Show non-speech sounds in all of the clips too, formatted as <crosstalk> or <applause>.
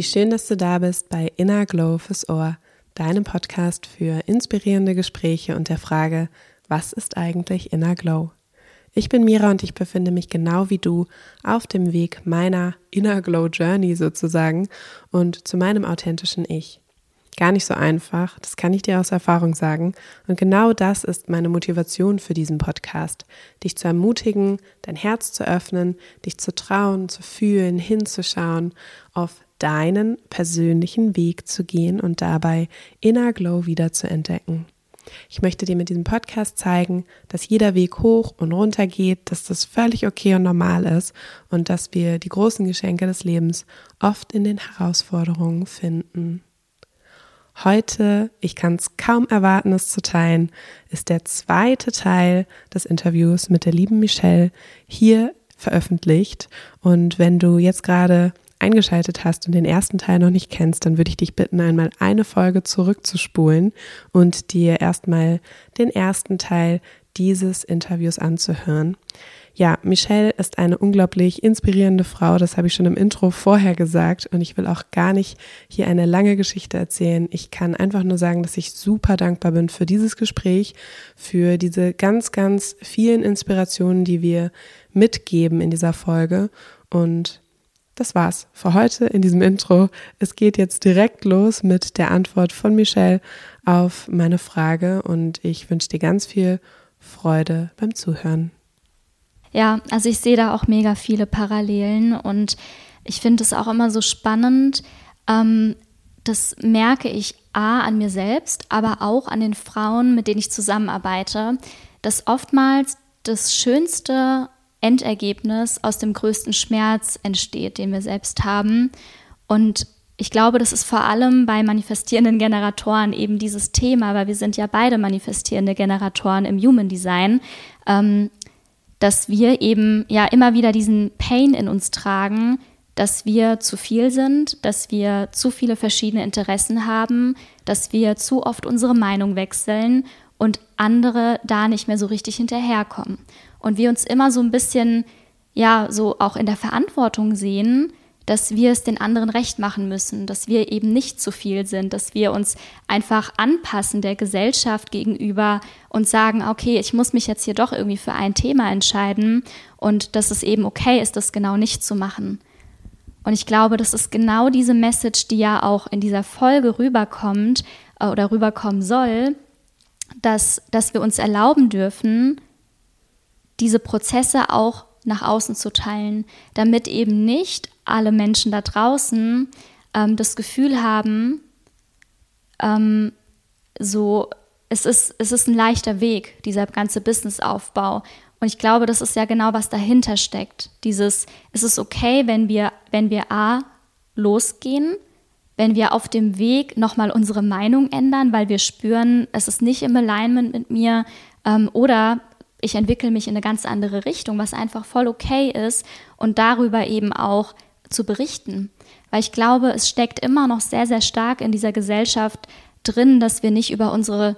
Wie schön, dass du da bist bei Inner Glow fürs Ohr, deinem Podcast für inspirierende Gespräche und der Frage, was ist eigentlich Inner Glow? Ich bin Mira und ich befinde mich genau wie du auf dem Weg meiner Inner Glow Journey sozusagen und zu meinem authentischen Ich. Gar nicht so einfach, das kann ich dir aus Erfahrung sagen. Und genau das ist meine Motivation für diesen Podcast, dich zu ermutigen, dein Herz zu öffnen, dich zu trauen, zu fühlen, hinzuschauen, auf deinen persönlichen Weg zu gehen und dabei Inner Glow wieder zu entdecken. Ich möchte dir mit diesem Podcast zeigen, dass jeder Weg hoch und runter geht, dass das völlig okay und normal ist und dass wir die großen Geschenke des Lebens oft in den Herausforderungen finden. Heute, ich kann es kaum erwarten, es zu teilen, ist der zweite Teil des Interviews mit der lieben Michelle hier veröffentlicht. Und wenn du jetzt gerade eingeschaltet hast und den ersten Teil noch nicht kennst, dann würde ich dich bitten, einmal eine Folge zurückzuspulen und dir erstmal den ersten Teil dieses Interviews anzuhören. Ja, Michelle ist eine unglaublich inspirierende Frau, das habe ich schon im Intro vorher gesagt und ich will auch gar nicht hier eine lange Geschichte erzählen. Ich kann einfach nur sagen, dass ich super dankbar bin für dieses Gespräch, für diese ganz, ganz vielen Inspirationen, die wir mitgeben in dieser Folge und das war's für heute in diesem Intro. Es geht jetzt direkt los mit der Antwort von Michelle auf meine Frage und ich wünsche dir ganz viel Freude beim Zuhören. Ja, also ich sehe da auch mega viele Parallelen und ich finde es auch immer so spannend. Ähm, das merke ich A an mir selbst, aber auch an den Frauen, mit denen ich zusammenarbeite, dass oftmals das Schönste Endergebnis aus dem größten Schmerz entsteht, den wir selbst haben. Und ich glaube, das ist vor allem bei manifestierenden Generatoren eben dieses Thema, weil wir sind ja beide manifestierende Generatoren im Human Design, ähm, dass wir eben ja immer wieder diesen Pain in uns tragen, dass wir zu viel sind, dass wir zu viele verschiedene Interessen haben, dass wir zu oft unsere Meinung wechseln und andere da nicht mehr so richtig hinterherkommen und wir uns immer so ein bisschen, ja, so auch in der Verantwortung sehen, dass wir es den anderen recht machen müssen, dass wir eben nicht zu viel sind, dass wir uns einfach anpassen der Gesellschaft gegenüber und sagen, okay, ich muss mich jetzt hier doch irgendwie für ein Thema entscheiden und dass es eben okay ist, das genau nicht zu machen. Und ich glaube, das ist genau diese Message, die ja auch in dieser Folge rüberkommt äh, oder rüberkommen soll, dass, dass wir uns erlauben dürfen, diese Prozesse auch nach außen zu teilen, damit eben nicht alle Menschen da draußen ähm, das Gefühl haben, ähm, so, es ist, es ist ein leichter Weg, dieser ganze Businessaufbau. Und ich glaube, das ist ja genau, was dahinter steckt. Dieses, es ist okay, wenn wir, wenn wir A, losgehen, wenn wir auf dem Weg nochmal unsere Meinung ändern, weil wir spüren, es ist nicht im Alignment mit mir, ähm, oder ich entwickle mich in eine ganz andere Richtung, was einfach voll okay ist und darüber eben auch zu berichten. Weil ich glaube, es steckt immer noch sehr, sehr stark in dieser Gesellschaft drin, dass wir nicht über unsere,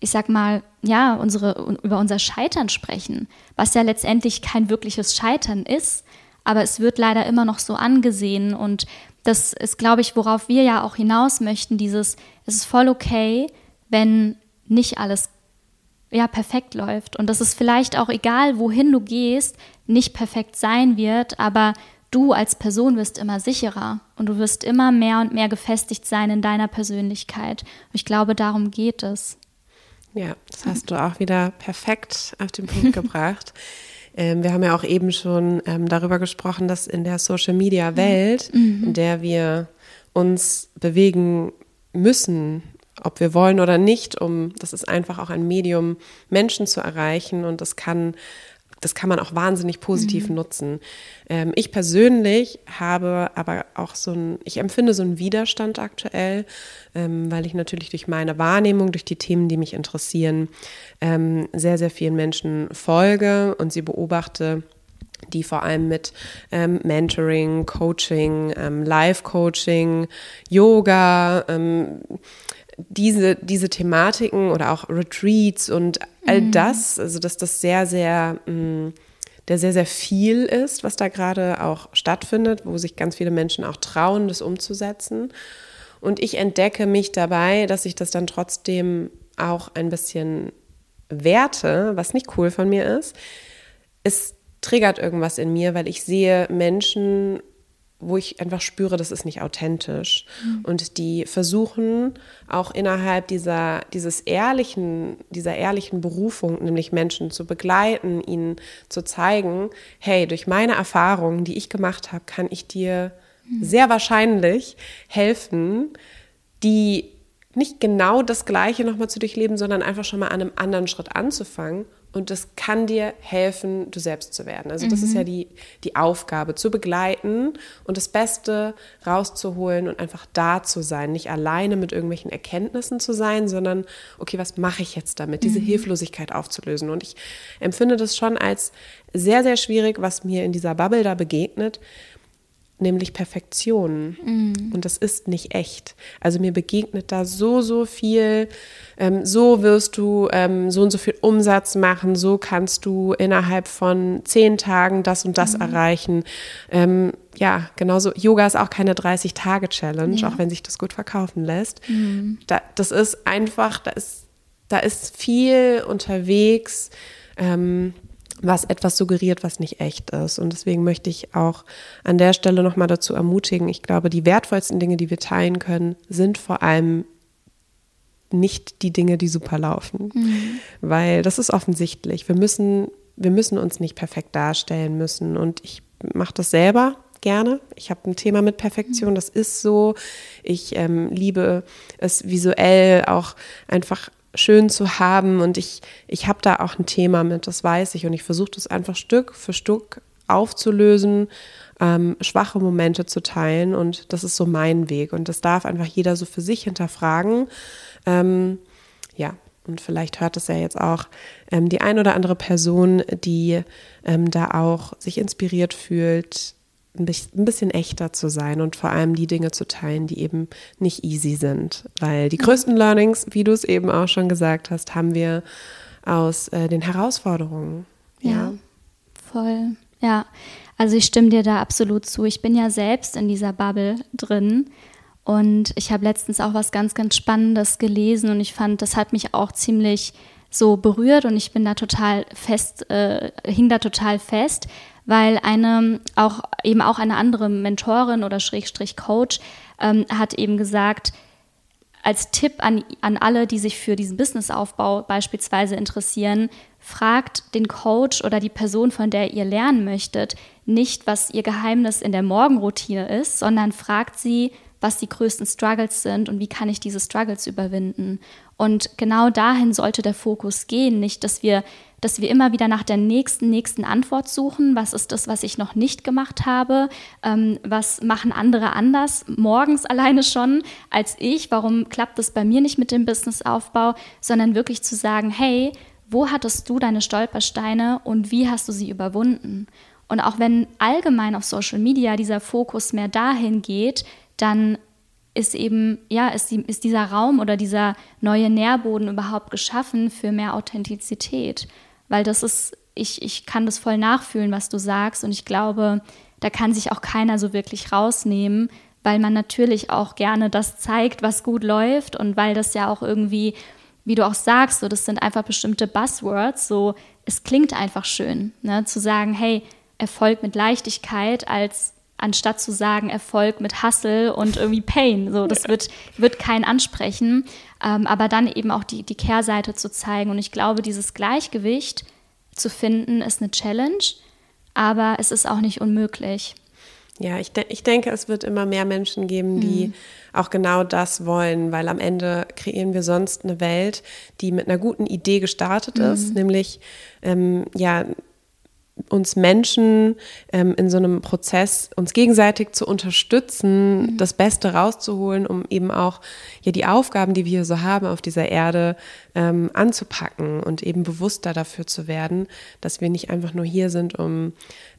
ich sag mal, ja, unsere, über unser Scheitern sprechen, was ja letztendlich kein wirkliches Scheitern ist, aber es wird leider immer noch so angesehen und das ist, glaube ich, worauf wir ja auch hinaus möchten, dieses, es ist voll okay, wenn nicht alles ja, perfekt läuft. Und dass es vielleicht auch egal, wohin du gehst, nicht perfekt sein wird, aber du als Person wirst immer sicherer und du wirst immer mehr und mehr gefestigt sein in deiner Persönlichkeit. Und ich glaube, darum geht es. Ja, das hast du auch wieder perfekt auf den Punkt <laughs> gebracht. Ähm, wir haben ja auch eben schon ähm, darüber gesprochen, dass in der Social-Media-Welt, mhm. in der wir uns bewegen müssen, ob wir wollen oder nicht, um, das ist einfach auch ein Medium, Menschen zu erreichen und das kann, das kann man auch wahnsinnig positiv mhm. nutzen. Ähm, ich persönlich habe aber auch so ein, ich empfinde so einen Widerstand aktuell, ähm, weil ich natürlich durch meine Wahrnehmung, durch die Themen, die mich interessieren, ähm, sehr, sehr vielen Menschen folge und sie beobachte die vor allem mit ähm, Mentoring, Coaching, ähm, Life-Coaching, Yoga, ähm, diese, diese Thematiken oder auch Retreats und all mhm. das, also dass das sehr, sehr, mh, mm, der sehr, sehr viel ist, was da gerade auch stattfindet, wo sich ganz viele Menschen auch trauen, das umzusetzen. Und ich entdecke mich dabei, dass ich das dann trotzdem auch ein bisschen werte, was nicht cool von mir ist. Es triggert irgendwas in mir, weil ich sehe Menschen wo ich einfach spüre, das ist nicht authentisch. Mhm. Und die versuchen auch innerhalb dieser, dieses ehrlichen, dieser ehrlichen Berufung, nämlich Menschen zu begleiten, ihnen zu zeigen, hey, durch meine Erfahrungen, die ich gemacht habe, kann ich dir mhm. sehr wahrscheinlich helfen, die nicht genau das Gleiche nochmal zu durchleben, sondern einfach schon mal an einem anderen Schritt anzufangen und das kann dir helfen, du selbst zu werden. Also das mhm. ist ja die, die Aufgabe, zu begleiten und das Beste rauszuholen und einfach da zu sein. Nicht alleine mit irgendwelchen Erkenntnissen zu sein, sondern, okay, was mache ich jetzt damit? Diese mhm. Hilflosigkeit aufzulösen. Und ich empfinde das schon als sehr, sehr schwierig, was mir in dieser Bubble da begegnet, nämlich Perfektion. Mm. Und das ist nicht echt. Also mir begegnet da so, so viel. Ähm, so wirst du ähm, so und so viel Umsatz machen, so kannst du innerhalb von zehn Tagen das und das mm. erreichen. Ähm, ja, genauso. Yoga ist auch keine 30-Tage-Challenge, ja. auch wenn sich das gut verkaufen lässt. Mm. Da, das ist einfach, da ist, da ist viel unterwegs. Was etwas suggeriert, was nicht echt ist. Und deswegen möchte ich auch an der Stelle nochmal dazu ermutigen, ich glaube, die wertvollsten Dinge, die wir teilen können, sind vor allem nicht die Dinge, die super laufen. Mhm. Weil das ist offensichtlich. Wir müssen, wir müssen uns nicht perfekt darstellen müssen. Und ich mache das selber gerne. Ich habe ein Thema mit Perfektion, das ist so. Ich ähm, liebe es visuell auch einfach schön zu haben. Und ich, ich habe da auch ein Thema mit, das weiß ich. Und ich versuche das einfach Stück für Stück aufzulösen, ähm, schwache Momente zu teilen. Und das ist so mein Weg. Und das darf einfach jeder so für sich hinterfragen. Ähm, ja, und vielleicht hört es ja jetzt auch ähm, die ein oder andere Person, die ähm, da auch sich inspiriert fühlt, ein bisschen echter zu sein und vor allem die Dinge zu teilen, die eben nicht easy sind. Weil die größten Learnings, wie du es eben auch schon gesagt hast, haben wir aus äh, den Herausforderungen. Ja. ja, voll. Ja, also ich stimme dir da absolut zu. Ich bin ja selbst in dieser Bubble drin. Und ich habe letztens auch was ganz, ganz Spannendes gelesen und ich fand, das hat mich auch ziemlich so berührt und ich bin da total fest, äh, hing da total fest, weil eine auch eben auch eine andere Mentorin oder Schrägstrich Coach ähm, hat eben gesagt, als Tipp an, an alle, die sich für diesen Businessaufbau beispielsweise interessieren, fragt den Coach oder die Person, von der ihr lernen möchtet, nicht, was ihr Geheimnis in der Morgenroutine ist, sondern fragt sie, was die größten Struggles sind und wie kann ich diese Struggles überwinden. Und genau dahin sollte der Fokus gehen, nicht, dass wir dass wir immer wieder nach der nächsten, nächsten Antwort suchen. Was ist das, was ich noch nicht gemacht habe? Ähm, was machen andere anders, morgens <laughs> alleine schon als ich? Warum klappt das bei mir nicht mit dem Businessaufbau? Sondern wirklich zu sagen, hey, wo hattest du deine Stolpersteine und wie hast du sie überwunden? Und auch wenn allgemein auf Social Media dieser Fokus mehr dahin geht, dann ist eben, ja, ist, die, ist dieser Raum oder dieser neue Nährboden überhaupt geschaffen für mehr Authentizität? Weil das ist, ich, ich kann das voll nachfühlen, was du sagst. Und ich glaube, da kann sich auch keiner so wirklich rausnehmen, weil man natürlich auch gerne das zeigt, was gut läuft. Und weil das ja auch irgendwie, wie du auch sagst, so das sind einfach bestimmte Buzzwords, so es klingt einfach schön, ne, zu sagen, hey, Erfolg mit Leichtigkeit als anstatt zu sagen Erfolg mit Hustle und irgendwie Pain. So, das wird, wird keinen ansprechen. Ähm, aber dann eben auch die, die Kehrseite zu zeigen. Und ich glaube, dieses Gleichgewicht zu finden, ist eine Challenge, aber es ist auch nicht unmöglich. Ja, ich, de ich denke, es wird immer mehr Menschen geben, die mhm. auch genau das wollen, weil am Ende kreieren wir sonst eine Welt, die mit einer guten Idee gestartet mhm. ist, nämlich ähm, ja uns Menschen ähm, in so einem Prozess uns gegenseitig zu unterstützen, mhm. das Beste rauszuholen, um eben auch ja die Aufgaben, die wir hier so haben auf dieser Erde, ähm, anzupacken und eben bewusster dafür zu werden, dass wir nicht einfach nur hier sind, um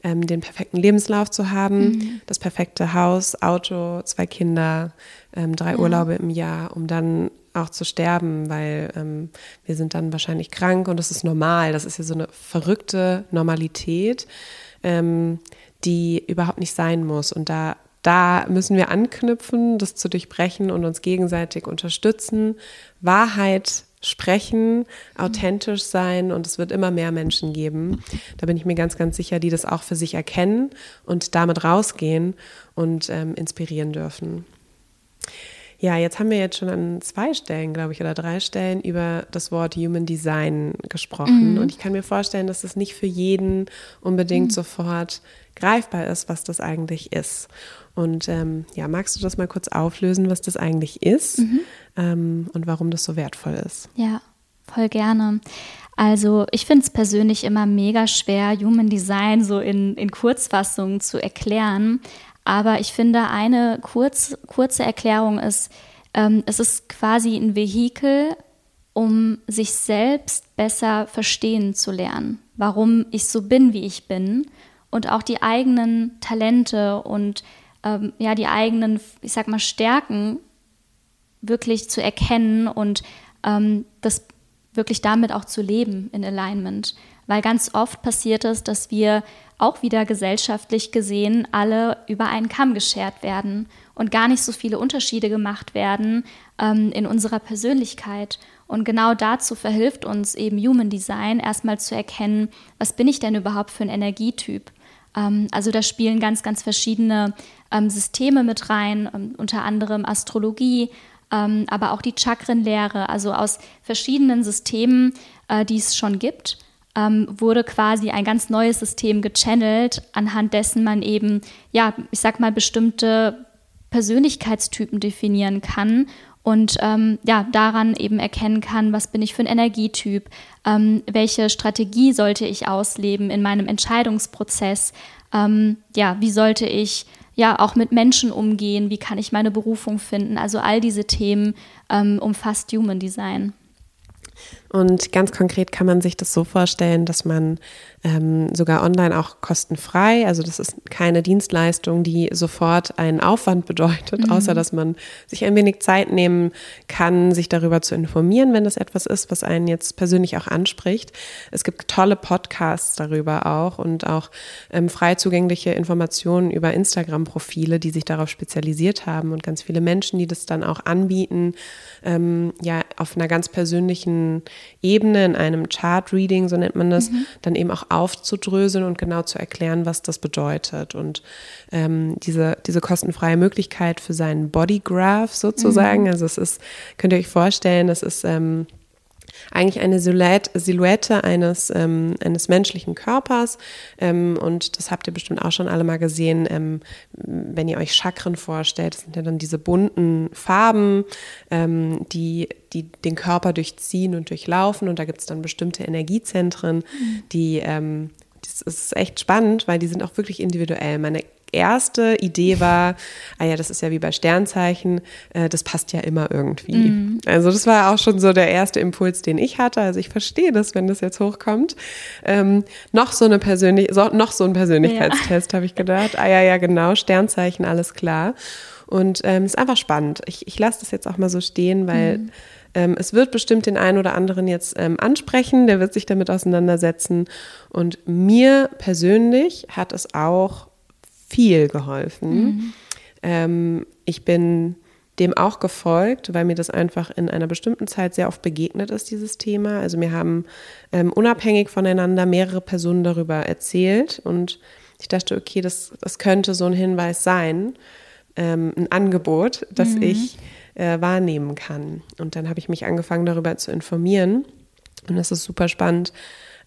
ähm, den perfekten Lebenslauf zu haben, mhm. das perfekte Haus, Auto, zwei Kinder, ähm, drei ja. Urlaube im Jahr, um dann auch zu sterben, weil ähm, wir sind dann wahrscheinlich krank und das ist normal. Das ist ja so eine verrückte Normalität, ähm, die überhaupt nicht sein muss. Und da, da müssen wir anknüpfen, das zu durchbrechen und uns gegenseitig unterstützen, Wahrheit sprechen, authentisch sein und es wird immer mehr Menschen geben. Da bin ich mir ganz, ganz sicher, die das auch für sich erkennen und damit rausgehen und ähm, inspirieren dürfen. Ja, jetzt haben wir jetzt schon an zwei Stellen, glaube ich, oder drei Stellen über das Wort Human Design gesprochen. Mhm. Und ich kann mir vorstellen, dass es nicht für jeden unbedingt mhm. sofort greifbar ist, was das eigentlich ist. Und ähm, ja, magst du das mal kurz auflösen, was das eigentlich ist mhm. ähm, und warum das so wertvoll ist? Ja, voll gerne. Also ich finde es persönlich immer mega schwer, Human Design so in, in Kurzfassungen zu erklären. Aber ich finde, eine kurz, kurze Erklärung ist, ähm, es ist quasi ein Vehikel, um sich selbst besser verstehen zu lernen, warum ich so bin, wie ich bin und auch die eigenen Talente und ähm, ja die eigenen, ich sag mal, Stärken wirklich zu erkennen und ähm, das wirklich damit auch zu leben in Alignment. Weil ganz oft passiert es, dass wir auch wieder gesellschaftlich gesehen alle über einen Kamm geschert werden und gar nicht so viele Unterschiede gemacht werden ähm, in unserer Persönlichkeit. Und genau dazu verhilft uns eben Human Design erstmal zu erkennen, was bin ich denn überhaupt für ein Energietyp. Ähm, also da spielen ganz, ganz verschiedene ähm, Systeme mit rein, ähm, unter anderem Astrologie, ähm, aber auch die Chakrenlehre, also aus verschiedenen Systemen, äh, die es schon gibt ähm, wurde quasi ein ganz neues System gechannelt, anhand dessen man eben, ja, ich sag mal, bestimmte Persönlichkeitstypen definieren kann und ähm, ja, daran eben erkennen kann, was bin ich für ein Energietyp, ähm, welche Strategie sollte ich ausleben in meinem Entscheidungsprozess, ähm, ja, wie sollte ich ja auch mit Menschen umgehen, wie kann ich meine Berufung finden. Also all diese Themen ähm, umfasst Human Design. Und ganz konkret kann man sich das so vorstellen, dass man ähm, sogar online auch kostenfrei, also das ist keine Dienstleistung, die sofort einen Aufwand bedeutet, mhm. außer dass man sich ein wenig Zeit nehmen kann, sich darüber zu informieren, wenn das etwas ist, was einen jetzt persönlich auch anspricht. Es gibt tolle Podcasts darüber auch und auch ähm, frei zugängliche Informationen über Instagram-Profile, die sich darauf spezialisiert haben und ganz viele Menschen, die das dann auch anbieten, ähm, ja, auf einer ganz persönlichen Ebene, in einem Chart-Reading, so nennt man das, mhm. dann eben auch aufzudröseln und genau zu erklären, was das bedeutet. Und ähm, diese, diese kostenfreie Möglichkeit für seinen Bodygraph sozusagen, mhm. also es ist, könnt ihr euch vorstellen, das ist ähm, eigentlich eine Silhouette eines, ähm, eines menschlichen Körpers. Ähm, und das habt ihr bestimmt auch schon alle mal gesehen, ähm, wenn ihr euch Chakren vorstellt. Das sind ja dann diese bunten Farben, ähm, die, die den Körper durchziehen und durchlaufen. Und da gibt es dann bestimmte Energiezentren, mhm. die ähm, das ist echt spannend, weil die sind auch wirklich individuell. Meine erste Idee war, ah ja, das ist ja wie bei Sternzeichen, äh, das passt ja immer irgendwie. Mhm. Also das war auch schon so der erste Impuls, den ich hatte. Also ich verstehe das, wenn das jetzt hochkommt. Ähm, noch so eine persönlich, so, noch so ein Persönlichkeitstest, ja. habe ich gedacht. Ah ja, ja, genau, Sternzeichen, alles klar. Und ähm, ist einfach spannend. Ich, ich lasse das jetzt auch mal so stehen, weil mhm. ähm, es wird bestimmt den einen oder anderen jetzt ähm, ansprechen, der wird sich damit auseinandersetzen. Und mir persönlich hat es auch viel geholfen. Mhm. Ähm, ich bin dem auch gefolgt, weil mir das einfach in einer bestimmten Zeit sehr oft begegnet ist, dieses Thema. Also mir haben ähm, unabhängig voneinander mehrere Personen darüber erzählt und ich dachte, okay, das, das könnte so ein Hinweis sein, ähm, ein Angebot, das mhm. ich äh, wahrnehmen kann. Und dann habe ich mich angefangen, darüber zu informieren. Und das ist super spannend,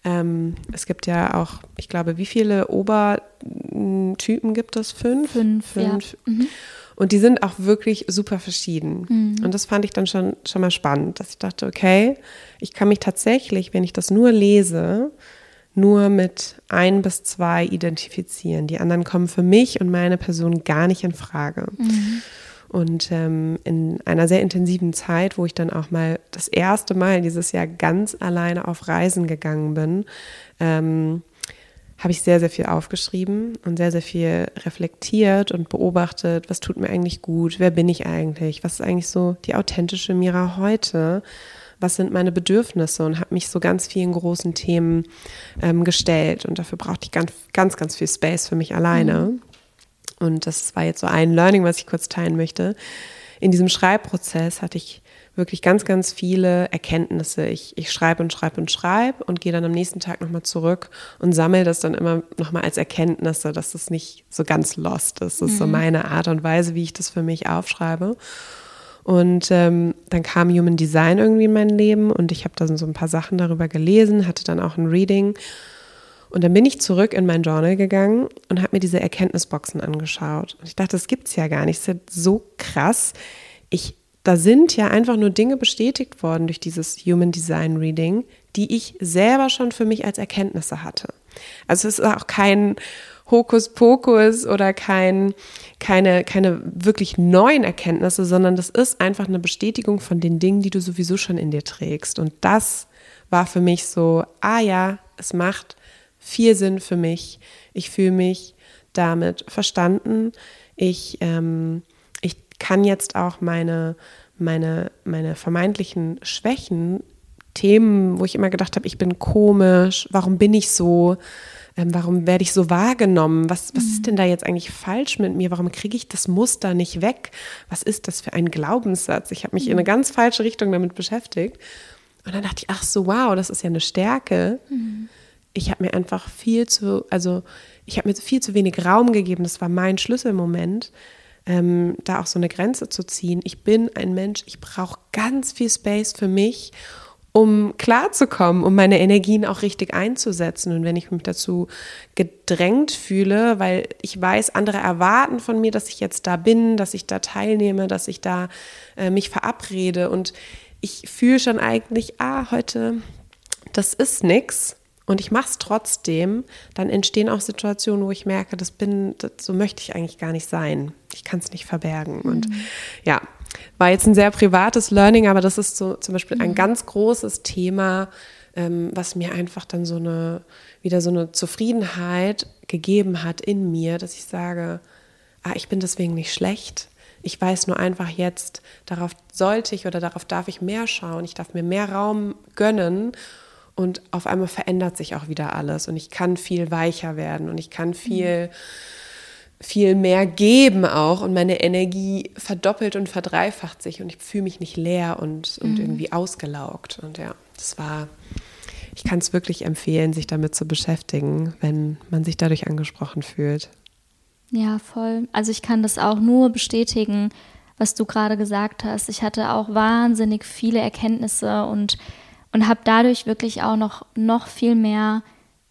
ähm, es gibt ja auch, ich glaube, wie viele Obertypen gibt es? Fünf? Fünf, Fünf. Ja. Mhm. Und die sind auch wirklich super verschieden. Mhm. Und das fand ich dann schon, schon mal spannend, dass ich dachte, okay, ich kann mich tatsächlich, wenn ich das nur lese, nur mit ein bis zwei identifizieren. Die anderen kommen für mich und meine Person gar nicht in Frage. Mhm. Und ähm, in einer sehr intensiven Zeit, wo ich dann auch mal das erste Mal dieses Jahr ganz alleine auf Reisen gegangen bin, ähm, habe ich sehr, sehr viel aufgeschrieben und sehr, sehr viel reflektiert und beobachtet, was tut mir eigentlich gut, wer bin ich eigentlich, was ist eigentlich so die authentische Mira heute, was sind meine Bedürfnisse und habe mich so ganz vielen großen Themen ähm, gestellt und dafür brauchte ich ganz, ganz, ganz viel Space für mich alleine. Mhm. Und das war jetzt so ein Learning, was ich kurz teilen möchte. In diesem Schreibprozess hatte ich wirklich ganz, ganz viele Erkenntnisse. Ich, ich schreibe und schreibe und schreibe und gehe dann am nächsten Tag nochmal zurück und sammle das dann immer nochmal als Erkenntnisse, dass es nicht so ganz lost ist. Das ist mhm. so meine Art und Weise, wie ich das für mich aufschreibe. Und ähm, dann kam Human Design irgendwie in mein Leben und ich habe dann so ein paar Sachen darüber gelesen, hatte dann auch ein Reading. Und dann bin ich zurück in mein Journal gegangen und habe mir diese Erkenntnisboxen angeschaut. Und ich dachte, das gibt es ja gar nicht. Das ist ja so krass. Ich da sind ja einfach nur Dinge bestätigt worden durch dieses Human Design Reading, die ich selber schon für mich als Erkenntnisse hatte. Also es ist auch kein Hokuspokus oder kein, keine, keine wirklich neuen Erkenntnisse, sondern das ist einfach eine Bestätigung von den Dingen, die du sowieso schon in dir trägst. Und das war für mich so, ah ja, es macht viel Sinn für mich. Ich fühle mich damit verstanden. Ich ähm, kann jetzt auch meine, meine, meine vermeintlichen Schwächen, Themen, wo ich immer gedacht habe, ich bin komisch, warum bin ich so, ähm, warum werde ich so wahrgenommen, was, was ist mhm. denn da jetzt eigentlich falsch mit mir, warum kriege ich das Muster nicht weg, was ist das für ein Glaubenssatz? Ich habe mich in eine mhm. ganz falsche Richtung damit beschäftigt. Und dann dachte ich, ach so, wow, das ist ja eine Stärke. Mhm. Ich habe mir einfach viel zu, also ich habe mir viel zu wenig Raum gegeben. Das war mein Schlüsselmoment, ähm, da auch so eine Grenze zu ziehen. Ich bin ein Mensch, ich brauche ganz viel Space für mich, um klarzukommen, um meine Energien auch richtig einzusetzen. Und wenn ich mich dazu gedrängt fühle, weil ich weiß, andere erwarten von mir, dass ich jetzt da bin, dass ich da teilnehme, dass ich da äh, mich verabrede und ich fühle schon eigentlich, ah, heute, das ist nichts und ich mache es trotzdem, dann entstehen auch Situationen, wo ich merke, das bin, das, so möchte ich eigentlich gar nicht sein. Ich kann es nicht verbergen. Mhm. Und ja, war jetzt ein sehr privates Learning, aber das ist so zum Beispiel ein mhm. ganz großes Thema, ähm, was mir einfach dann so eine, wieder so eine Zufriedenheit gegeben hat in mir, dass ich sage, ah, ich bin deswegen nicht schlecht. Ich weiß nur einfach jetzt, darauf sollte ich oder darauf darf ich mehr schauen. Ich darf mir mehr Raum gönnen und auf einmal verändert sich auch wieder alles und ich kann viel weicher werden und ich kann viel, mhm. viel mehr geben auch und meine Energie verdoppelt und verdreifacht sich und ich fühle mich nicht leer und, und mhm. irgendwie ausgelaugt. Und ja, das war, ich kann es wirklich empfehlen, sich damit zu beschäftigen, wenn man sich dadurch angesprochen fühlt. Ja, voll. Also ich kann das auch nur bestätigen, was du gerade gesagt hast. Ich hatte auch wahnsinnig viele Erkenntnisse und und habe dadurch wirklich auch noch, noch viel mehr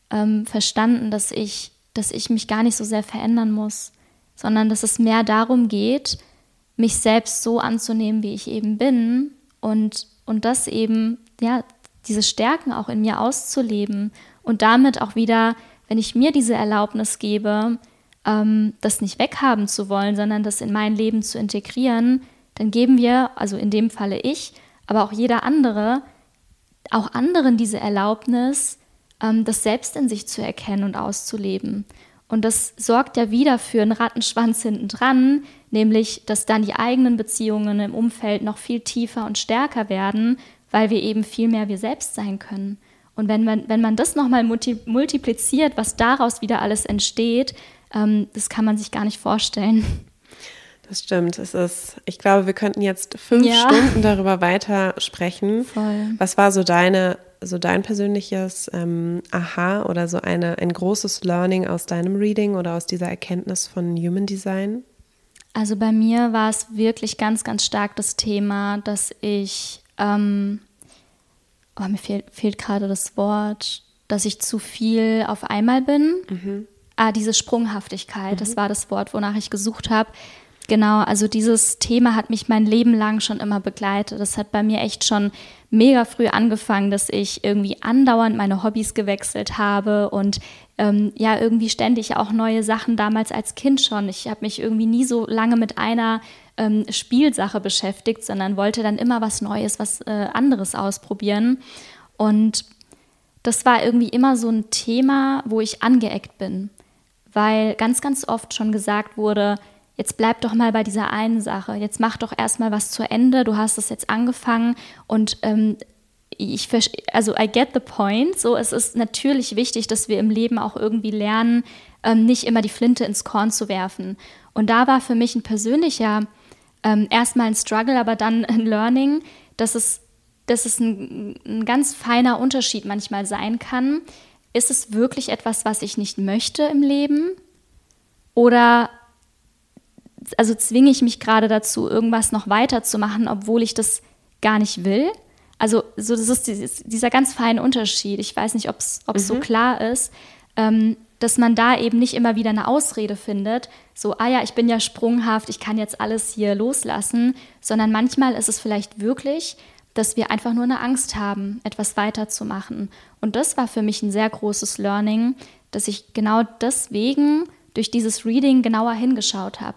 ähm, verstanden, dass ich, dass ich mich gar nicht so sehr verändern muss, sondern dass es mehr darum geht, mich selbst so anzunehmen, wie ich eben bin und, und das eben, ja, diese Stärken auch in mir auszuleben und damit auch wieder, wenn ich mir diese Erlaubnis gebe, ähm, das nicht weghaben zu wollen, sondern das in mein Leben zu integrieren, dann geben wir, also in dem Falle ich, aber auch jeder andere, auch anderen diese Erlaubnis, ähm, das selbst in sich zu erkennen und auszuleben. Und das sorgt ja wieder für einen Rattenschwanz hinten dran, nämlich, dass dann die eigenen Beziehungen im Umfeld noch viel tiefer und stärker werden, weil wir eben viel mehr wir selbst sein können. Und wenn man, wenn man das nochmal multipliziert, was daraus wieder alles entsteht, ähm, das kann man sich gar nicht vorstellen. Das stimmt. Es ist, ich glaube, wir könnten jetzt fünf ja. Stunden darüber weiter sprechen. Voll. Was war so deine, so dein persönliches ähm, Aha oder so eine, ein großes Learning aus deinem Reading oder aus dieser Erkenntnis von Human Design? Also bei mir war es wirklich ganz, ganz stark das Thema, dass ich, ähm, oh, mir fehlt, fehlt gerade das Wort, dass ich zu viel auf einmal bin. Mhm. Ah, diese Sprunghaftigkeit, mhm. das war das Wort, wonach ich gesucht habe Genau, also dieses Thema hat mich mein Leben lang schon immer begleitet. Das hat bei mir echt schon mega früh angefangen, dass ich irgendwie andauernd meine Hobbys gewechselt habe und ähm, ja, irgendwie ständig auch neue Sachen damals als Kind schon. Ich habe mich irgendwie nie so lange mit einer ähm, Spielsache beschäftigt, sondern wollte dann immer was Neues, was äh, anderes ausprobieren. Und das war irgendwie immer so ein Thema, wo ich angeeckt bin, weil ganz, ganz oft schon gesagt wurde, jetzt bleib doch mal bei dieser einen Sache, jetzt mach doch erstmal was zu Ende, du hast es jetzt angefangen und ähm, ich, also I get the point, so es ist natürlich wichtig, dass wir im Leben auch irgendwie lernen, ähm, nicht immer die Flinte ins Korn zu werfen. Und da war für mich ein persönlicher, ähm, erstmal ein Struggle, aber dann <laughs> ein Learning, dass es, dass es ein, ein ganz feiner Unterschied manchmal sein kann. Ist es wirklich etwas, was ich nicht möchte im Leben? Oder also zwinge ich mich gerade dazu, irgendwas noch weiterzumachen, obwohl ich das gar nicht will. Also so, das ist dieses, dieser ganz feine Unterschied. Ich weiß nicht, ob es mhm. so klar ist, ähm, dass man da eben nicht immer wieder eine Ausrede findet, so, ah ja, ich bin ja sprunghaft, ich kann jetzt alles hier loslassen, sondern manchmal ist es vielleicht wirklich, dass wir einfach nur eine Angst haben, etwas weiterzumachen. Und das war für mich ein sehr großes Learning, dass ich genau deswegen durch dieses Reading genauer hingeschaut habe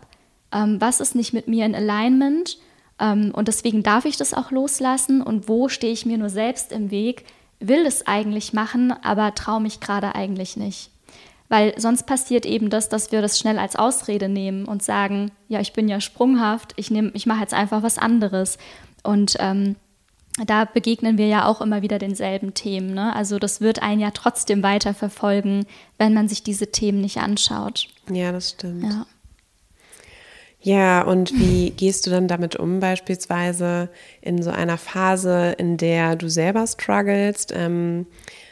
ähm, was ist nicht mit mir in Alignment ähm, und deswegen darf ich das auch loslassen und wo stehe ich mir nur selbst im Weg, will es eigentlich machen, aber traue mich gerade eigentlich nicht. Weil sonst passiert eben das, dass wir das schnell als Ausrede nehmen und sagen, ja, ich bin ja sprunghaft, ich, ich mache jetzt einfach was anderes. Und ähm, da begegnen wir ja auch immer wieder denselben Themen. Ne? Also das wird einen ja trotzdem weiter verfolgen, wenn man sich diese Themen nicht anschaut. Ja, das stimmt. Ja. Ja, und wie gehst du dann damit um, beispielsweise in so einer Phase, in der du selber strugglest? Ähm,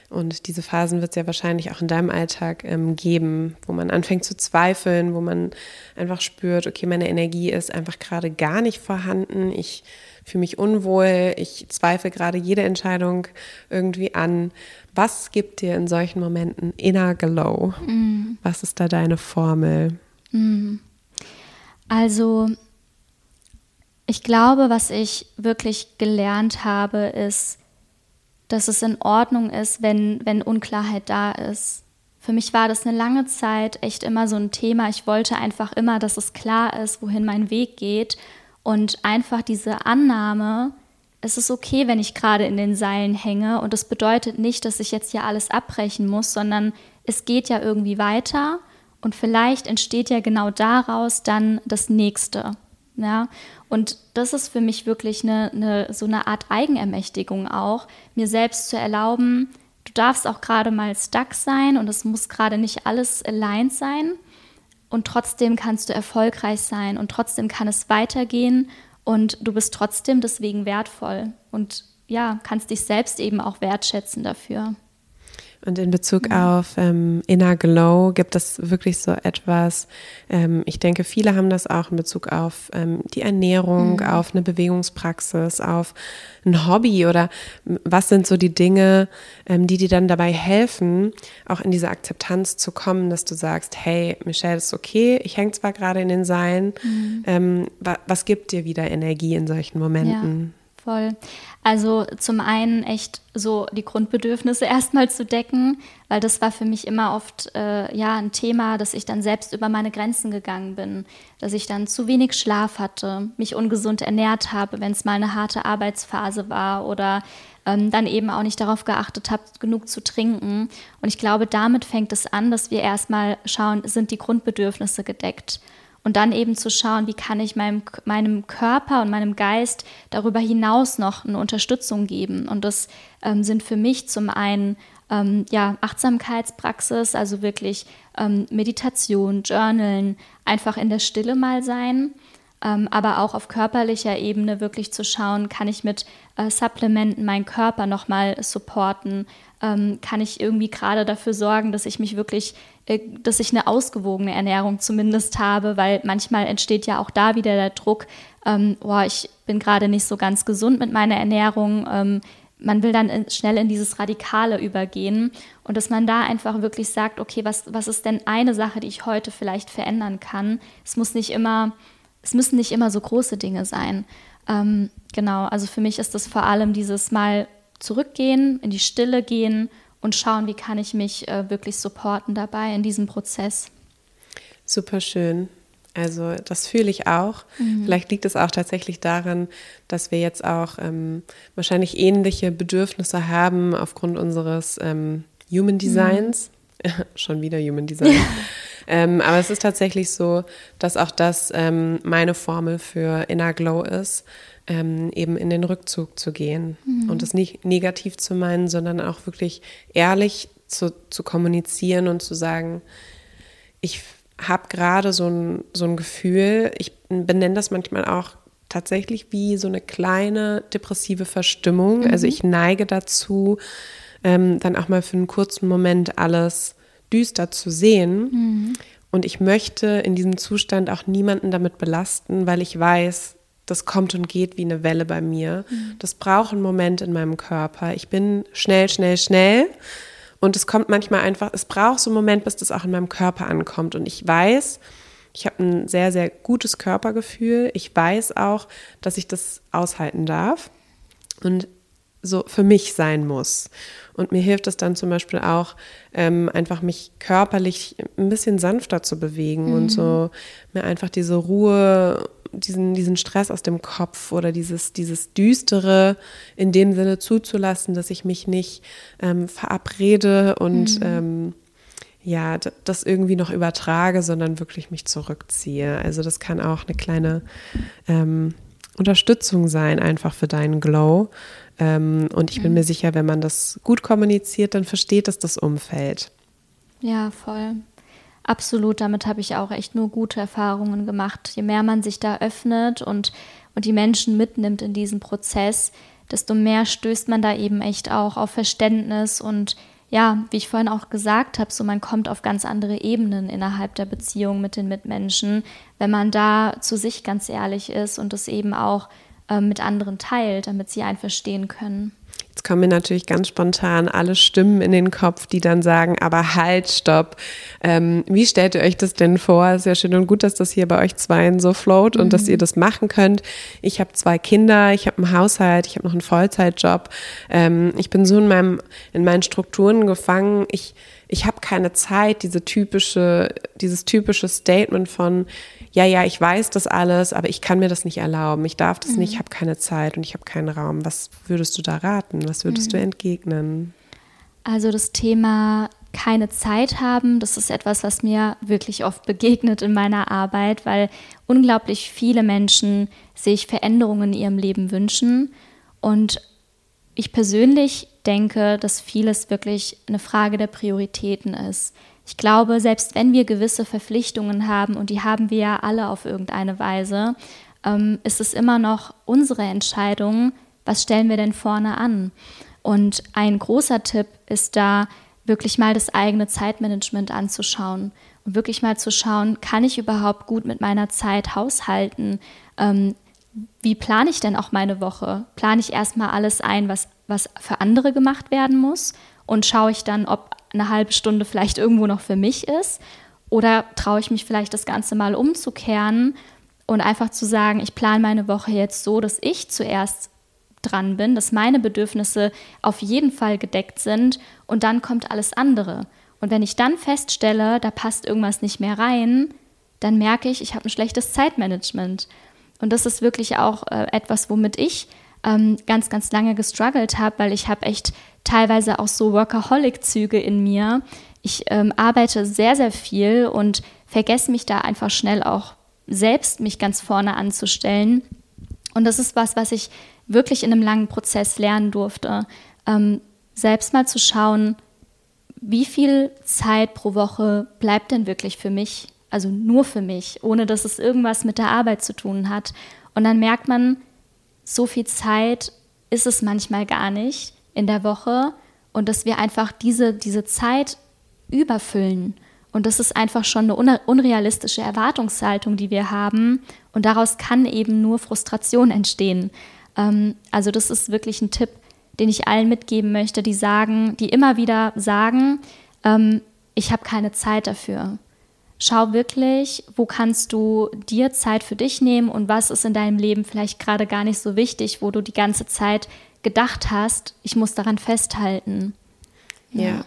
und diese Phasen wird es ja wahrscheinlich auch in deinem Alltag ähm, geben, wo man anfängt zu zweifeln, wo man einfach spürt, okay, meine Energie ist einfach gerade gar nicht vorhanden. Ich fühle mich unwohl, ich zweifle gerade jede Entscheidung irgendwie an. Was gibt dir in solchen Momenten Inner Glow? Mm. Was ist da deine Formel? Mm. Also ich glaube, was ich wirklich gelernt habe, ist, dass es in Ordnung ist, wenn, wenn Unklarheit da ist. Für mich war das eine lange Zeit echt immer so ein Thema. Ich wollte einfach immer, dass es klar ist, wohin mein Weg geht. Und einfach diese Annahme, es ist okay, wenn ich gerade in den Seilen hänge. Und das bedeutet nicht, dass ich jetzt hier alles abbrechen muss, sondern es geht ja irgendwie weiter. Und vielleicht entsteht ja genau daraus dann das Nächste. Ja? Und das ist für mich wirklich eine, eine, so eine Art Eigenermächtigung auch, mir selbst zu erlauben, du darfst auch gerade mal stuck sein und es muss gerade nicht alles aligned sein. Und trotzdem kannst du erfolgreich sein und trotzdem kann es weitergehen und du bist trotzdem deswegen wertvoll und ja, kannst dich selbst eben auch wertschätzen dafür. Und in Bezug mhm. auf ähm, Inner Glow gibt es wirklich so etwas, ähm, ich denke, viele haben das auch in Bezug auf ähm, die Ernährung, mhm. auf eine Bewegungspraxis, auf ein Hobby oder was sind so die Dinge, ähm, die dir dann dabei helfen, auch in diese Akzeptanz zu kommen, dass du sagst, hey, Michelle, ist okay, ich hänge zwar gerade in den Seilen, mhm. Ähm, wa was gibt dir wieder Energie in solchen Momenten? Ja voll. Also zum einen echt so die Grundbedürfnisse <laughs> erstmal zu decken, weil das war für mich immer oft äh, ja ein Thema, dass ich dann selbst über meine Grenzen gegangen bin, dass ich dann zu wenig Schlaf hatte, mich ungesund ernährt habe, wenn es mal eine harte Arbeitsphase war oder ähm, dann eben auch nicht darauf geachtet habe, genug zu trinken. Und ich glaube, damit fängt es an, dass wir erstmal schauen, sind die Grundbedürfnisse gedeckt. Und dann eben zu schauen, wie kann ich meinem, meinem Körper und meinem Geist darüber hinaus noch eine Unterstützung geben. Und das ähm, sind für mich zum einen ähm, ja, Achtsamkeitspraxis, also wirklich ähm, Meditation, Journalen, einfach in der Stille mal sein. Ähm, aber auch auf körperlicher Ebene wirklich zu schauen, kann ich mit äh, Supplementen meinen Körper nochmal supporten, ähm, kann ich irgendwie gerade dafür sorgen, dass ich mich wirklich, dass ich eine ausgewogene Ernährung zumindest habe, weil manchmal entsteht ja auch da wieder der Druck, ähm, boah, ich bin gerade nicht so ganz gesund mit meiner Ernährung. Ähm, man will dann in, schnell in dieses Radikale übergehen und dass man da einfach wirklich sagt, okay, was, was ist denn eine Sache, die ich heute vielleicht verändern kann? Es muss nicht immer, es müssen nicht immer so große Dinge sein. Ähm, genau, also für mich ist das vor allem dieses Mal zurückgehen, in die Stille gehen und schauen, wie kann ich mich äh, wirklich supporten dabei in diesem Prozess. Super schön. Also das fühle ich auch. Mhm. Vielleicht liegt es auch tatsächlich daran, dass wir jetzt auch ähm, wahrscheinlich ähnliche Bedürfnisse haben aufgrund unseres ähm, Human Designs. Mhm. <laughs> Schon wieder Human Design. <laughs> ähm, aber es ist tatsächlich so, dass auch das ähm, meine Formel für Inner Glow ist, ähm, eben in den Rückzug zu gehen mhm. und das nicht negativ zu meinen, sondern auch wirklich ehrlich zu, zu kommunizieren und zu sagen, ich habe gerade so ein, so ein Gefühl, ich benenne das manchmal auch tatsächlich wie so eine kleine depressive Verstimmung. Mhm. Also ich neige dazu, ähm, dann auch mal für einen kurzen Moment alles düster zu sehen. Mhm. Und ich möchte in diesem Zustand auch niemanden damit belasten, weil ich weiß, das kommt und geht wie eine Welle bei mir. Mhm. Das braucht einen Moment in meinem Körper. Ich bin schnell, schnell, schnell. Und es kommt manchmal einfach, es braucht so einen Moment, bis das auch in meinem Körper ankommt. Und ich weiß, ich habe ein sehr, sehr gutes Körpergefühl. Ich weiß auch, dass ich das aushalten darf und so für mich sein muss. Und mir hilft es dann zum Beispiel auch, ähm, einfach mich körperlich ein bisschen sanfter zu bewegen mhm. und so mir einfach diese Ruhe diesen, diesen Stress aus dem Kopf oder dieses, dieses Düstere in dem Sinne zuzulassen, dass ich mich nicht ähm, verabrede und mhm. ähm, ja, das irgendwie noch übertrage, sondern wirklich mich zurückziehe. Also das kann auch eine kleine ähm, Unterstützung sein, einfach für deinen Glow. Ähm, und ich bin mhm. mir sicher, wenn man das gut kommuniziert, dann versteht es das Umfeld. Ja, voll. Absolut, damit habe ich auch echt nur gute Erfahrungen gemacht. Je mehr man sich da öffnet und, und die Menschen mitnimmt in diesen Prozess, desto mehr stößt man da eben echt auch auf Verständnis und ja, wie ich vorhin auch gesagt habe, so man kommt auf ganz andere Ebenen innerhalb der Beziehung mit den Mitmenschen, wenn man da zu sich ganz ehrlich ist und es eben auch äh, mit anderen teilt, damit sie einen verstehen können. Jetzt kommen mir natürlich ganz spontan alle Stimmen in den Kopf, die dann sagen, aber halt, stopp. Ähm, wie stellt ihr euch das denn vor? Es ist ja schön und gut, dass das hier bei euch zweien so float und mhm. dass ihr das machen könnt. Ich habe zwei Kinder, ich habe einen Haushalt, ich habe noch einen Vollzeitjob. Ähm, ich bin so in, meinem, in meinen Strukturen gefangen. Ich, ich habe keine Zeit, diese typische, dieses typische Statement von, ja, ja, ich weiß das alles, aber ich kann mir das nicht erlauben. Ich darf das mhm. nicht, ich habe keine Zeit und ich habe keinen Raum. Was würdest du da raten? Was würdest mhm. du entgegnen? Also das Thema keine Zeit haben, das ist etwas, was mir wirklich oft begegnet in meiner Arbeit, weil unglaublich viele Menschen sich Veränderungen in ihrem Leben wünschen. Und ich persönlich denke, dass vieles wirklich eine Frage der Prioritäten ist. Ich glaube, selbst wenn wir gewisse Verpflichtungen haben, und die haben wir ja alle auf irgendeine Weise, ähm, ist es immer noch unsere Entscheidung, was stellen wir denn vorne an. Und ein großer Tipp ist da, wirklich mal das eigene Zeitmanagement anzuschauen und wirklich mal zu schauen, kann ich überhaupt gut mit meiner Zeit haushalten? Ähm, wie plane ich denn auch meine Woche? Plane ich erstmal alles ein, was, was für andere gemacht werden muss? Und schaue ich dann, ob eine halbe Stunde vielleicht irgendwo noch für mich ist? Oder traue ich mich vielleicht das Ganze mal umzukehren und einfach zu sagen, ich plane meine Woche jetzt so, dass ich zuerst dran bin, dass meine Bedürfnisse auf jeden Fall gedeckt sind und dann kommt alles andere. Und wenn ich dann feststelle, da passt irgendwas nicht mehr rein, dann merke ich, ich habe ein schlechtes Zeitmanagement. Und das ist wirklich auch äh, etwas, womit ich ähm, ganz, ganz lange gestruggelt habe, weil ich habe echt teilweise auch so Workaholic-Züge in mir. Ich ähm, arbeite sehr, sehr viel und vergesse mich da einfach schnell auch selbst mich ganz vorne anzustellen. Und das ist was, was ich wirklich in einem langen Prozess lernen durfte. Ähm, selbst mal zu schauen, wie viel Zeit pro Woche bleibt denn wirklich für mich, also nur für mich, ohne dass es irgendwas mit der Arbeit zu tun hat. Und dann merkt man, so viel Zeit ist es manchmal gar nicht in der Woche und dass wir einfach diese, diese Zeit überfüllen. Und das ist einfach schon eine unrealistische Erwartungshaltung, die wir haben. Und daraus kann eben nur Frustration entstehen. Ähm, also das ist wirklich ein Tipp, den ich allen mitgeben möchte, die sagen, die immer wieder sagen, ähm, ich habe keine Zeit dafür. Schau wirklich, wo kannst du dir Zeit für dich nehmen und was ist in deinem Leben vielleicht gerade gar nicht so wichtig, wo du die ganze Zeit gedacht hast, ich muss daran festhalten. Ja. ja.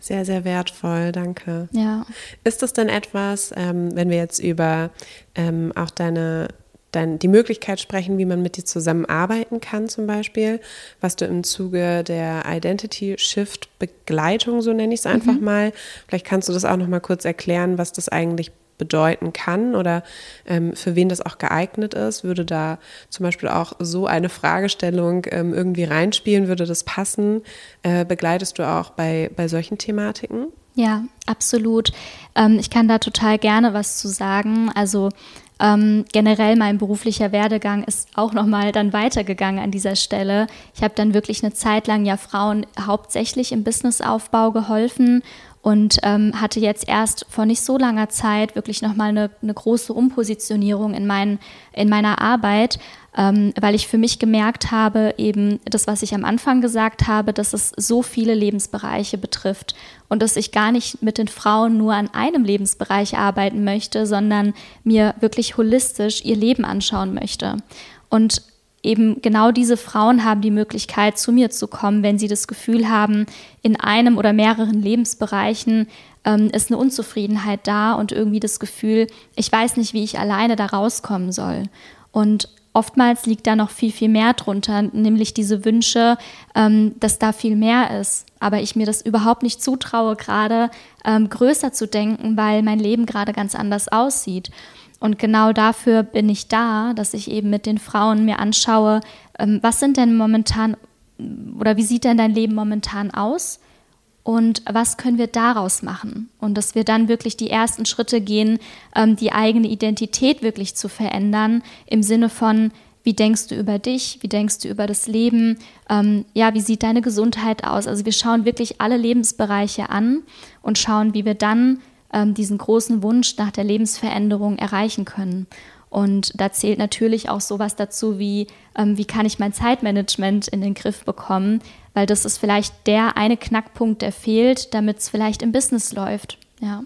Sehr, sehr wertvoll, danke. Ja. Ist das denn etwas, ähm, wenn wir jetzt über ähm, auch deine dann die Möglichkeit sprechen, wie man mit dir zusammenarbeiten kann, zum Beispiel, was du im Zuge der Identity Shift Begleitung, so nenne ich es einfach mhm. mal, vielleicht kannst du das auch noch mal kurz erklären, was das eigentlich bedeuten kann oder ähm, für wen das auch geeignet ist. Würde da zum Beispiel auch so eine Fragestellung ähm, irgendwie reinspielen, würde das passen? Äh, begleitest du auch bei, bei solchen Thematiken? Ja, absolut. Ähm, ich kann da total gerne was zu sagen. Also ähm, generell mein beruflicher Werdegang ist auch nochmal dann weitergegangen an dieser Stelle. Ich habe dann wirklich eine Zeit lang ja Frauen hauptsächlich im Businessaufbau geholfen und ähm, hatte jetzt erst vor nicht so langer Zeit wirklich nochmal eine, eine große Umpositionierung in, mein, in meiner Arbeit, ähm, weil ich für mich gemerkt habe, eben das, was ich am Anfang gesagt habe, dass es so viele Lebensbereiche betrifft und dass ich gar nicht mit den Frauen nur an einem Lebensbereich arbeiten möchte, sondern mir wirklich holistisch ihr Leben anschauen möchte. Und eben genau diese Frauen haben die Möglichkeit, zu mir zu kommen, wenn sie das Gefühl haben, in einem oder mehreren Lebensbereichen ähm, ist eine Unzufriedenheit da und irgendwie das Gefühl, ich weiß nicht, wie ich alleine da rauskommen soll. Und oftmals liegt da noch viel, viel mehr drunter, nämlich diese Wünsche, ähm, dass da viel mehr ist. Aber ich mir das überhaupt nicht zutraue, gerade ähm, größer zu denken, weil mein Leben gerade ganz anders aussieht. Und genau dafür bin ich da, dass ich eben mit den Frauen mir anschaue, ähm, was sind denn momentan oder wie sieht denn dein Leben momentan aus? Und was können wir daraus machen? Und dass wir dann wirklich die ersten Schritte gehen, ähm, die eigene Identität wirklich zu verändern, im Sinne von, wie denkst du über dich, wie denkst du über das Leben, ähm, ja, wie sieht deine Gesundheit aus? Also wir schauen wirklich alle Lebensbereiche an und schauen, wie wir dann ähm, diesen großen Wunsch nach der Lebensveränderung erreichen können. Und da zählt natürlich auch sowas dazu wie, ähm, wie kann ich mein Zeitmanagement in den Griff bekommen, weil das ist vielleicht der eine Knackpunkt, der fehlt, damit es vielleicht im Business läuft. Ja.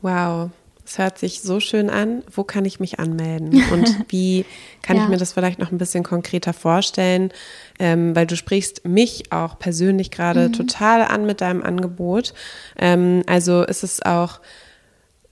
Wow, es hört sich so schön an. Wo kann ich mich anmelden? Und <laughs> wie kann ja. ich mir das vielleicht noch ein bisschen konkreter vorstellen? Ähm, weil du sprichst mich auch persönlich gerade mhm. total an mit deinem Angebot. Ähm, also ist es auch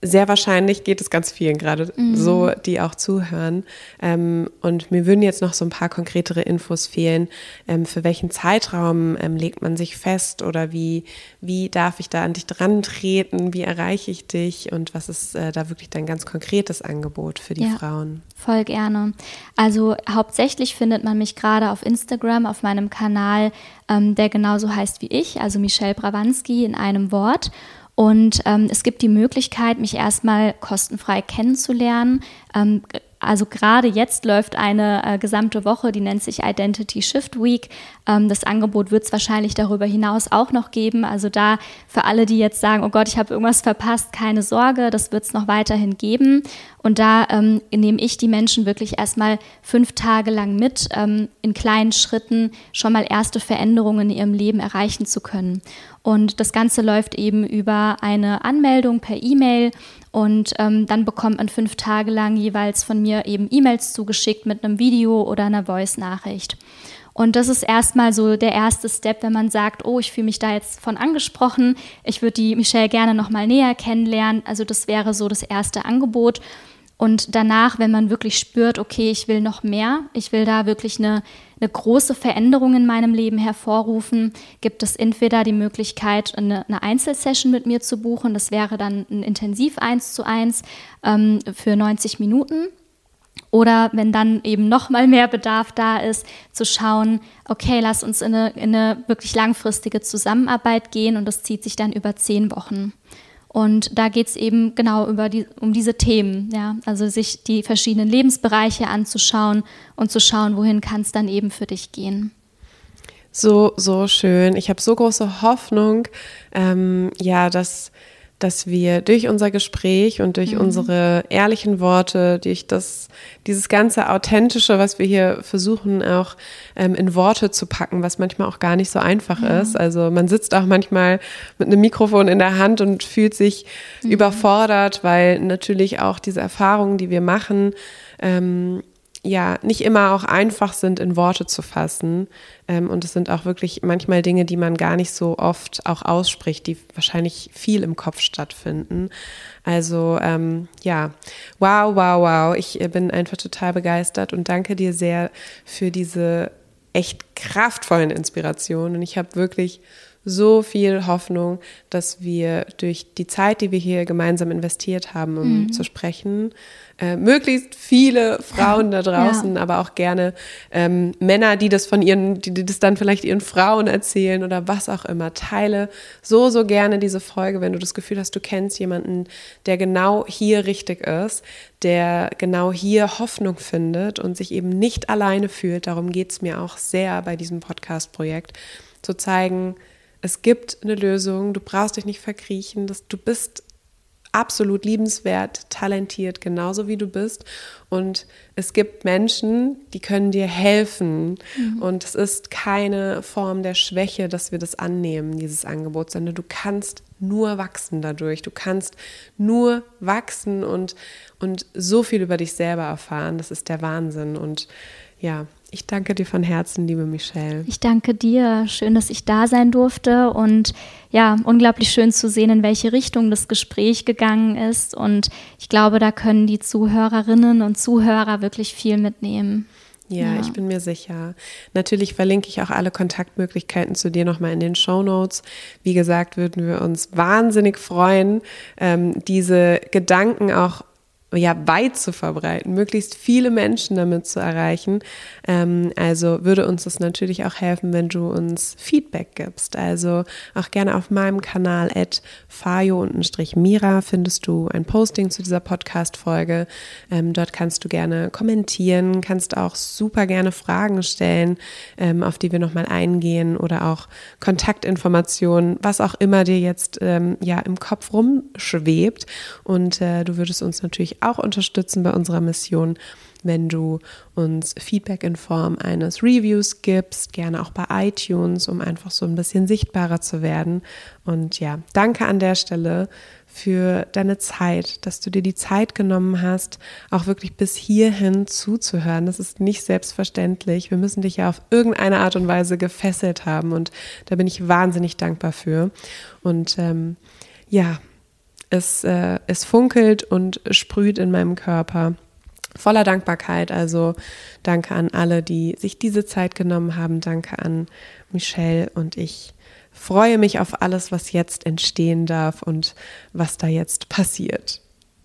sehr wahrscheinlich geht es ganz vielen gerade mhm. so, die auch zuhören. Ähm, und mir würden jetzt noch so ein paar konkretere Infos fehlen. Ähm, für welchen Zeitraum ähm, legt man sich fest oder wie, wie darf ich da an dich dran treten? Wie erreiche ich dich? Und was ist äh, da wirklich dein ganz konkretes Angebot für die ja, Frauen? Voll gerne. Also hauptsächlich findet man mich gerade auf Instagram, auf meinem Kanal, ähm, der genauso heißt wie ich, also Michelle Brawanski in einem Wort. Und ähm, es gibt die Möglichkeit, mich erstmal kostenfrei kennenzulernen. Ähm, also gerade jetzt läuft eine äh, gesamte Woche, die nennt sich Identity Shift Week. Ähm, das Angebot wird es wahrscheinlich darüber hinaus auch noch geben. Also da für alle, die jetzt sagen, oh Gott, ich habe irgendwas verpasst, keine Sorge, das wird es noch weiterhin geben. Und da ähm, nehme ich die Menschen wirklich erstmal fünf Tage lang mit, ähm, in kleinen Schritten schon mal erste Veränderungen in ihrem Leben erreichen zu können. Und das Ganze läuft eben über eine Anmeldung per E-Mail und ähm, dann bekommt man fünf Tage lang jeweils von mir eben E-Mails zugeschickt mit einem Video oder einer Voice-Nachricht. Und das ist erstmal so der erste Step, wenn man sagt, oh, ich fühle mich da jetzt von angesprochen, ich würde die Michelle gerne nochmal näher kennenlernen. Also das wäre so das erste Angebot. Und danach, wenn man wirklich spürt, okay, ich will noch mehr, ich will da wirklich eine, eine große Veränderung in meinem Leben hervorrufen, gibt es entweder die Möglichkeit, eine, eine Einzelsession mit mir zu buchen. Das wäre dann ein Intensiv 1 zu 1 ähm, für 90 Minuten. Oder wenn dann eben noch mal mehr Bedarf da ist, zu schauen, okay, lass uns in eine, in eine wirklich langfristige Zusammenarbeit gehen und das zieht sich dann über zehn Wochen. Und da geht es eben genau die, um diese Themen, ja, also sich die verschiedenen Lebensbereiche anzuschauen und zu schauen, wohin kann es dann eben für dich gehen. So, so schön. Ich habe so große Hoffnung, ähm, ja, dass dass wir durch unser Gespräch und durch mhm. unsere ehrlichen Worte, durch das, dieses ganze Authentische, was wir hier versuchen, auch ähm, in Worte zu packen, was manchmal auch gar nicht so einfach ja. ist. Also man sitzt auch manchmal mit einem Mikrofon in der Hand und fühlt sich mhm. überfordert, weil natürlich auch diese Erfahrungen, die wir machen, ähm, ja nicht immer auch einfach sind in Worte zu fassen. Ähm, und es sind auch wirklich manchmal Dinge, die man gar nicht so oft auch ausspricht, die wahrscheinlich viel im Kopf stattfinden. Also ähm, ja, wow, wow, wow. Ich äh, bin einfach total begeistert und danke dir sehr für diese echt kraftvollen Inspirationen. Und ich habe wirklich so viel Hoffnung, dass wir durch die Zeit, die wir hier gemeinsam investiert haben, um mhm. zu sprechen, äh, möglichst viele Frauen da <laughs> draußen, ja. aber auch gerne ähm, Männer, die das von ihren, die, die das dann vielleicht ihren Frauen erzählen oder was auch immer. Teile so, so gerne diese Folge, wenn du das Gefühl hast, du kennst jemanden, der genau hier richtig ist, der genau hier Hoffnung findet und sich eben nicht alleine fühlt. Darum geht es mir auch sehr bei diesem Podcast-Projekt, zu zeigen, es gibt eine Lösung, du brauchst dich nicht verkriechen, dass du bist absolut liebenswert, talentiert, genauso wie du bist. Und es gibt Menschen, die können dir helfen. Mhm. Und es ist keine Form der Schwäche, dass wir das annehmen, dieses Angebot, sondern du kannst nur wachsen dadurch. Du kannst nur wachsen und, und so viel über dich selber erfahren. Das ist der Wahnsinn. Und ja, ich danke dir von Herzen, liebe Michelle. Ich danke dir. Schön, dass ich da sein durfte und ja, unglaublich schön zu sehen, in welche Richtung das Gespräch gegangen ist. Und ich glaube, da können die Zuhörerinnen und Zuhörer wirklich viel mitnehmen. Ja, ja, ich bin mir sicher. Natürlich verlinke ich auch alle Kontaktmöglichkeiten zu dir nochmal in den Show Notes. Wie gesagt, würden wir uns wahnsinnig freuen, ähm, diese Gedanken auch ja, weit zu verbreiten, möglichst viele Menschen damit zu erreichen. Ähm, also würde uns das natürlich auch helfen, wenn du uns Feedback gibst. Also auch gerne auf meinem Kanal at fayo-mira findest du ein Posting zu dieser Podcast-Folge. Ähm, dort kannst du gerne kommentieren, kannst auch super gerne Fragen stellen, ähm, auf die wir nochmal eingehen oder auch Kontaktinformationen, was auch immer dir jetzt ähm, ja im Kopf rumschwebt. Und äh, du würdest uns natürlich auch unterstützen bei unserer Mission, wenn du uns Feedback in Form eines Reviews gibst, gerne auch bei iTunes, um einfach so ein bisschen sichtbarer zu werden. Und ja, danke an der Stelle für deine Zeit, dass du dir die Zeit genommen hast, auch wirklich bis hierhin zuzuhören. Das ist nicht selbstverständlich. Wir müssen dich ja auf irgendeine Art und Weise gefesselt haben und da bin ich wahnsinnig dankbar für. Und ähm, ja, es, äh, es funkelt und sprüht in meinem Körper. Voller Dankbarkeit. Also danke an alle, die sich diese Zeit genommen haben. Danke an Michelle und ich freue mich auf alles, was jetzt entstehen darf und was da jetzt passiert.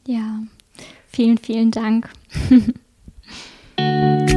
Ja, vielen, vielen Dank. <laughs>